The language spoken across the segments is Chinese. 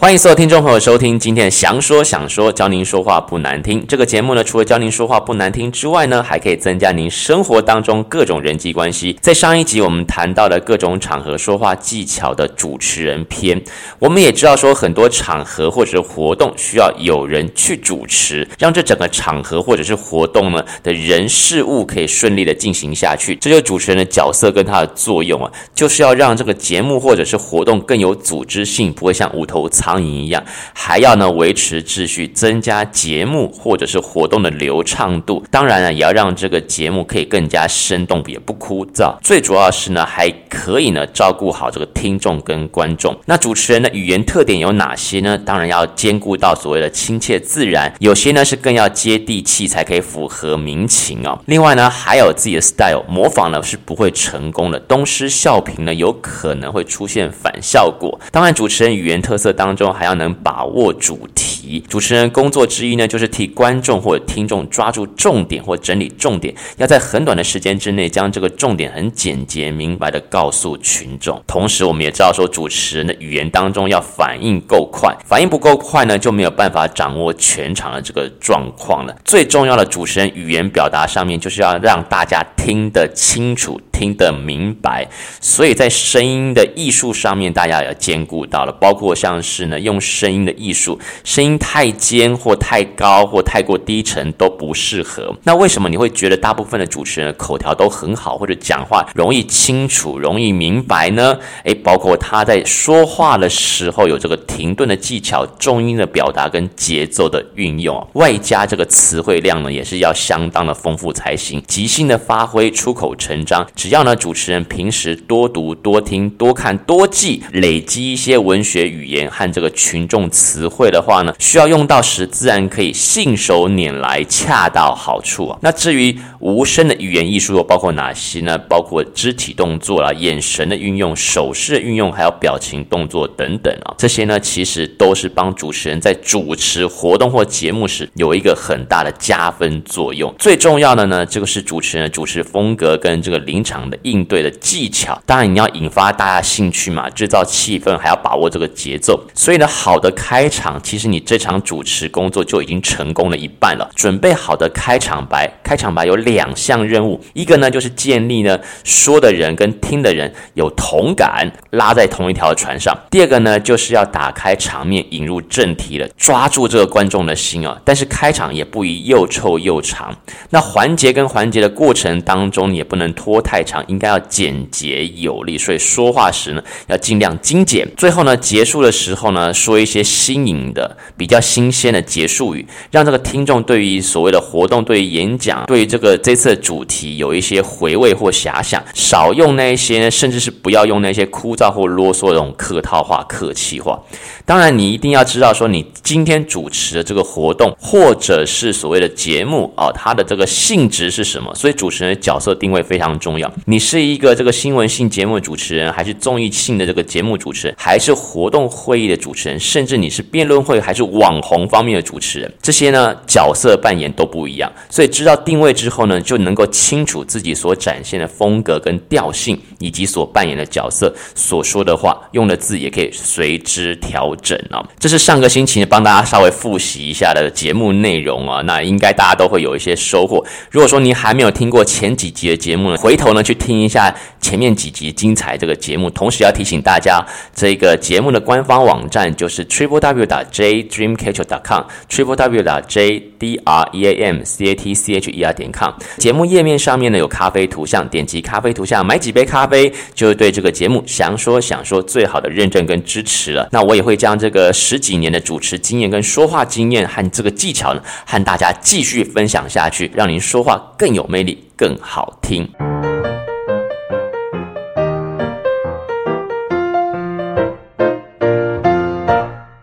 欢迎所有听众朋友收听今天的祥说想说，教您说话不难听。这个节目呢，除了教您说话不难听之外呢，还可以增加您生活当中各种人际关系。在上一集我们谈到了各种场合说话技巧的主持人篇，我们也知道说很多场合或者是活动需要有人去主持，让这整个场合或者是活动呢的人事物可以顺利的进行下去。这就是主持人的角色跟他的作用啊，就是要让这个节目或者是活动更有组织性，不会像无头苍蝇一样，还要呢维持秩序，增加节目或者是活动的流畅度。当然呢，也要让这个节目可以更加生动，也不枯燥。最主要是呢，还可以呢照顾好这个听众跟观众。那主持人的语言特点有哪些呢？当然要兼顾到所谓的亲切自然，有些呢是更要接地气，才可以符合民情哦。另外呢，还有自己的 style，模仿呢是不会成功的，东施效颦呢有可能会出现反效果。当然，主持人语言特色当中中还要。能把握主题，主持人工作之一呢，就是替观众或者听众抓住重点或整理重点，要在很短的时间之内将这个重点很简洁明白的告诉群众。同时，我们也知道说，主持人的语言当中要反应够快，反应不够快呢，就没有办法掌握全场的这个状况了。最重要的主持人语言表达上面，就是要让大家听得清楚。听得明白，所以在声音的艺术上面，大家也要兼顾到了，包括像是呢，用声音的艺术，声音太尖或太高或太过低沉都不适合。那为什么你会觉得大部分的主持人的口条都很好，或者讲话容易清楚、容易明白呢？诶，包括他在说话的时候有这个停顿的技巧、重音的表达跟节奏的运用，外加这个词汇量呢，也是要相当的丰富才行，即兴的发挥，出口成章。要呢，主持人平时多读、多听、多看、多记，累积一些文学语言和这个群众词汇的话呢，需要用到时，自然可以信手拈来，恰到好处啊。那至于无声的语言艺术又包括哪些呢？包括肢体动作啦、眼神的运用、手势的运用，还有表情动作等等啊。这些呢，其实都是帮主持人在主持活动或节目时有一个很大的加分作用。最重要的呢，这个是主持人主持风格跟这个临场的应对的技巧，当然你要引发大家兴趣嘛，制造气氛，还要把握这个节奏。所以呢，好的开场，其实你这场主持工作就已经成功了一半了。准备好的开场白，开场白有两项任务，一个呢就是建立呢说的人跟听的人有同感，拉在同一条船上；第二个呢就是要打开场面，引入正题了，抓住这个观众的心啊。但是开场也不宜又臭又长，那环节跟环节的过程当中，也不能。拖太长，应该要简洁有力，所以说话时呢要尽量精简。最后呢，结束的时候呢，说一些新颖的、比较新鲜的结束语，让这个听众对于所谓的活动、对于演讲、对于这个这次的主题有一些回味或遐想。少用那些，甚至是不要用那些枯燥或啰嗦的这种客套话、客气话。当然，你一定要知道说，你今天主持的这个活动或者是所谓的节目啊，它的这个性质是什么？所以主持人的角色定位非常重要。你是一个这个新闻性节目的主持人，还是综艺性的这个节目主持人，还是活动会议的主持人，甚至你是辩论会还是网红方面的主持人，这些呢角色扮演都不一样。所以知道定位之后呢，就能够清楚自己所展现的风格跟调性，以及所扮演的角色，所说的话，用的字也可以随之调整啊。这是上个星期帮大家稍微复习一下的节目内容啊，那应该大家都会有一些收获。如果说你还没有听过前几集的节目呢，回头呢去听一下前面几集精彩这个节目，同时要提醒大家，这个节目的官方网站就是 triple w 打 j dreamcatcher 点 com triple w 打 j d r e a m c a t c h e r 点 com。节目页面上面呢有咖啡图像，点击咖啡图像买几杯咖啡，就是对这个节目想说享说最好的认证跟支持了。那我也会将让这个十几年的主持经验跟说话经验和这个技巧呢，和大家继续分享下去，让您说话更有魅力，更好听。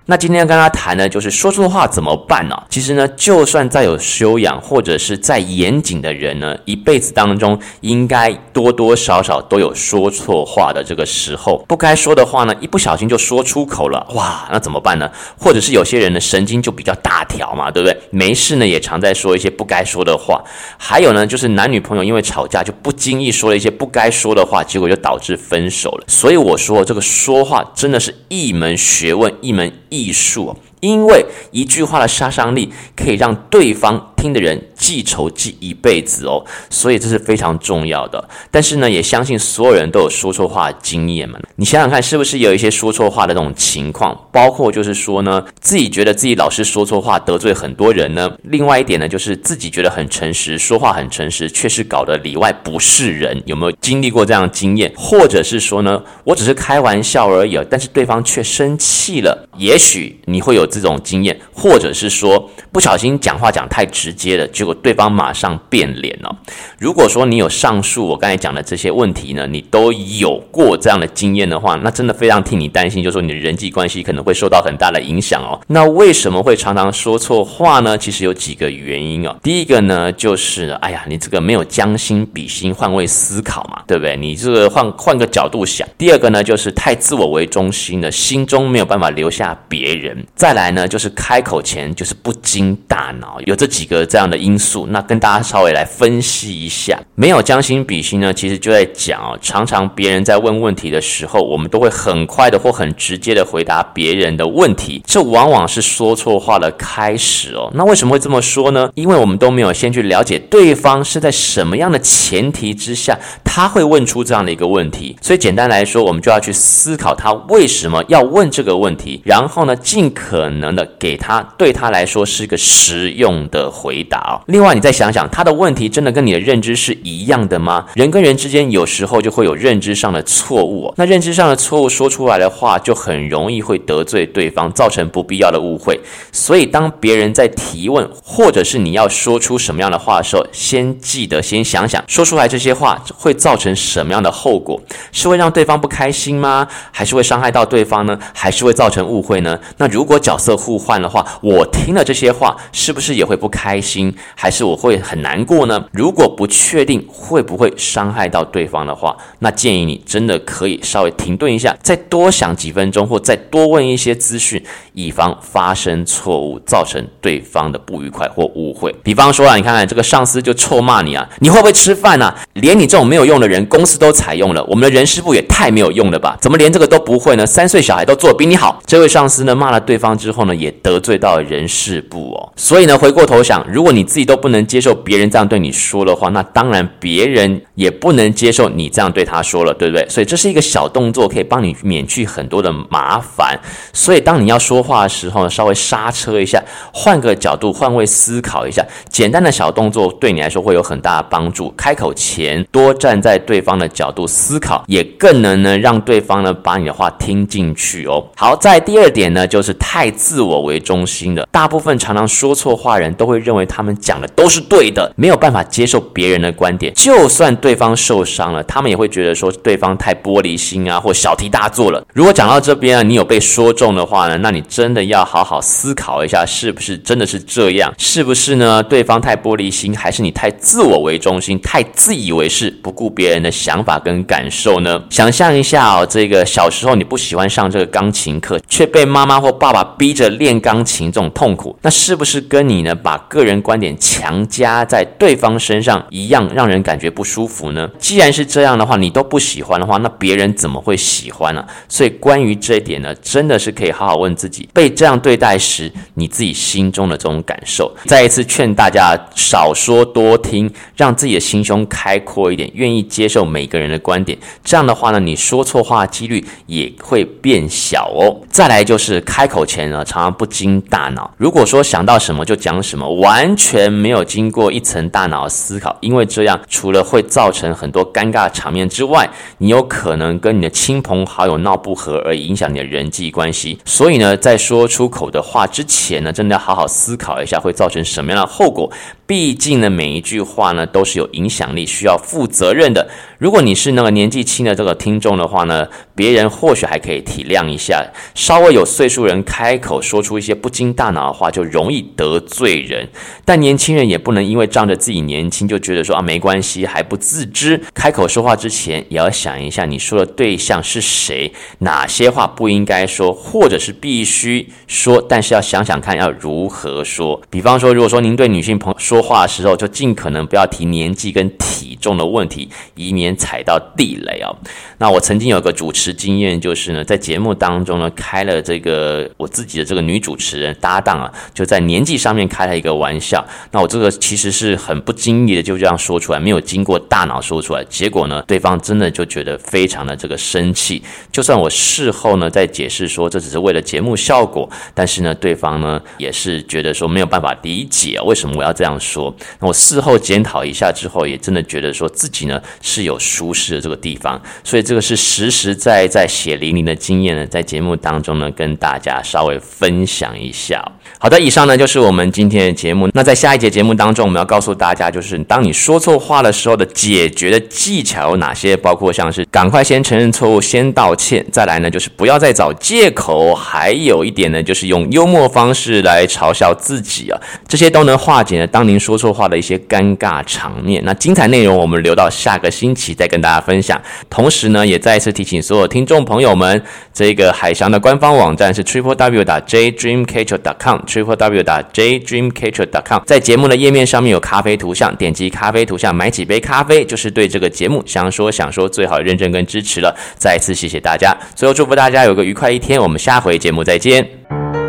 那今天要跟大家谈的，就是说错话怎么办呢？其实呢，就算再有修养或者是再严谨的人呢，一辈子当中应该多多少少都有说错话的这个时候。不该说的话呢，一不小心就说出口了，哇，那怎么办呢？或者是有些人的神经就比较大条嘛，对不对？没事呢，也常在说一些不该说的话。还有呢，就是男女朋友因为吵架就不经意说了一些不该说的话，结果就导致分手了。所以我说，这个说话真的是一门学问，一门艺。艺术。因为一句话的杀伤力可以让对方听的人记仇记一辈子哦，所以这是非常重要的。但是呢，也相信所有人都有说错话经验嘛。你想想看，是不是有一些说错话的那种情况？包括就是说呢，自己觉得自己老是说错话，得罪很多人呢。另外一点呢，就是自己觉得很诚实，说话很诚实，却是搞得里外不是人。有没有经历过这样的经验？或者是说呢，我只是开玩笑而已，但是对方却生气了。也许你会有。这种经验，或者是说不小心讲话讲太直直接的，结果对方马上变脸了。如果说你有上述我刚才讲的这些问题呢，你都有过这样的经验的话，那真的非常替你担心，就是说你的人际关系可能会受到很大的影响哦。那为什么会常常说错话呢？其实有几个原因哦。第一个呢，就是哎呀，你这个没有将心比心、换位思考嘛，对不对？你这个换换个角度想。第二个呢，就是太自我为中心了，心中没有办法留下别人。再来呢，就是开口前就是不经大脑，有这几个这样的因素。那跟大家稍微来分析一下，没有将心比心呢，其实就在讲哦，常常别人在问问题的时候，我们都会很快的或很直接的回答别人的问题，这往往是说错话的开始哦。那为什么会这么说呢？因为我们都没有先去了解对方是在什么样的前提之下，他会问出这样的一个问题。所以简单来说，我们就要去思考他为什么要问这个问题，然后呢，尽可能的。给他对他来说是一个实用的回回答哦。另外，你再想想，他的问题真的跟你的认知是一样的吗？人跟人之间有时候就会有认知上的错误。那认知上的错误说出来的话，就很容易会得罪对方，造成不必要的误会。所以，当别人在提问，或者是你要说出什么样的话的时候，先记得先想想，说出来这些话会造成什么样的后果？是会让对方不开心吗？还是会伤害到对方呢？还是会造成误会呢？那如果角色互换的话，我听了这些话，是不是也会不开开心？还是我会很难过呢？如果不确定会不会伤害到对方的话，那建议你真的可以稍微停顿一下，再多想几分钟，或再多问一些资讯，以防发生错误，造成对方的不愉快或误会。比方说啊，你看看这个上司就臭骂你啊，你会不会吃饭啊？连你这种没有用的人，公司都采用了，我们的人事部也太没有用了吧？怎么连这个都不会呢？三岁小孩都做比你好。这位上司呢，骂了对方之后呢，也也得罪到人事部哦，所以呢，回过头想，如果你自己都不能接受别人这样对你说的话，那当然别人也不能接受你这样对他说了，对不对？所以这是一个小动作，可以帮你免去很多的麻烦。所以当你要说话的时候呢，稍微刹车一下，换个角度，换位思考一下，简单的小动作对你来说会有很大的帮助。开口前多站在对方的角度思考，也更能呢让对方呢把你的话听进去哦。好，在第二点呢，就是太自我为中心的，大部分常常说错话人都会认为因为他们讲的都是对的，没有办法接受别人的观点。就算对方受伤了，他们也会觉得说对方太玻璃心啊，或小题大做了。如果讲到这边啊，你有被说中的话呢，那你真的要好好思考一下，是不是真的是这样？是不是呢？对方太玻璃心，还是你太自我为中心，太自以为是，不顾别人的想法跟感受呢？想象一下哦，这个小时候你不喜欢上这个钢琴课，却被妈妈或爸爸逼着练钢琴，这种痛苦，那是不是跟你呢把个人人观点强加在对方身上一样，让人感觉不舒服呢？既然是这样的话，你都不喜欢的话，那别人怎么会喜欢呢？所以关于这一点呢，真的是可以好好问自己，被这样对待时，你自己心中的这种感受。再一次劝大家少说多听，让自己的心胸开阔一点，愿意接受每个人的观点。这样的话呢，你说错话几率也会变小哦。再来就是开口前呢，常常不经大脑。如果说想到什么就讲什么，完完全没有经过一层大脑思考，因为这样除了会造成很多尴尬场面之外，你有可能跟你的亲朋好友闹不和，而影响你的人际关系。所以呢，在说出口的话之前呢，真的要好好思考一下会造成什么样的后果。毕竟呢，每一句话呢都是有影响力，需要负责任的。如果你是那个年纪轻的这个听众的话呢，别人或许还可以体谅一下。稍微有岁数人开口说出一些不经大脑的话，就容易得罪人。但年轻人也不能因为仗着自己年轻就觉得说啊没关系，还不自知。开口说话之前也要想一下，你说的对象是谁，哪些话不应该说，或者是必须说，但是要想想看要如何说。比方说，如果说您对女性朋友说。话的时候，就尽可能不要提年纪跟体重的问题，以免踩到地雷哦。那我曾经有个主持经验，就是呢，在节目当中呢，开了这个我自己的这个女主持人搭档啊，就在年纪上面开了一个玩笑。那我这个其实是很不经意的就这样说出来，没有经过大脑说出来，结果呢，对方真的就觉得非常的这个生气。就算我事后呢再解释说这只是为了节目效果，但是呢，对方呢也是觉得说没有办法理解为什么我要这样说。那我事后检讨一下之后，也真的觉得说自己呢是有疏失的这个地方，所以这个是实实在在血淋淋的经验呢，在节目当中呢跟大家稍微分享一下。好的，以上呢就是我们今天的节目。那在下一节节目当中，我们要告诉大家，就是当你说错话的时候的解决的技巧有哪些，包括像是赶快先承认错误，先道歉，再来呢就是不要再找借口，还有一点呢就是用幽默方式来嘲笑自己啊，这些都能化解呢当您说错话的一些尴尬场面。那精彩内容我们留到下个星期再跟大家分享。同时呢，也再一次提醒所有听众朋友们，这个海翔的官方网站是 triple w 打 j dream catcher dot com。Triple w 打 j dream catcher dot com，在节目的页面上面有咖啡图像，点击咖啡图像买几杯咖啡，就是对这个节目想说想说最好认证跟支持了。再次谢谢大家，最后祝福大家有个愉快一天，我们下回节目再见。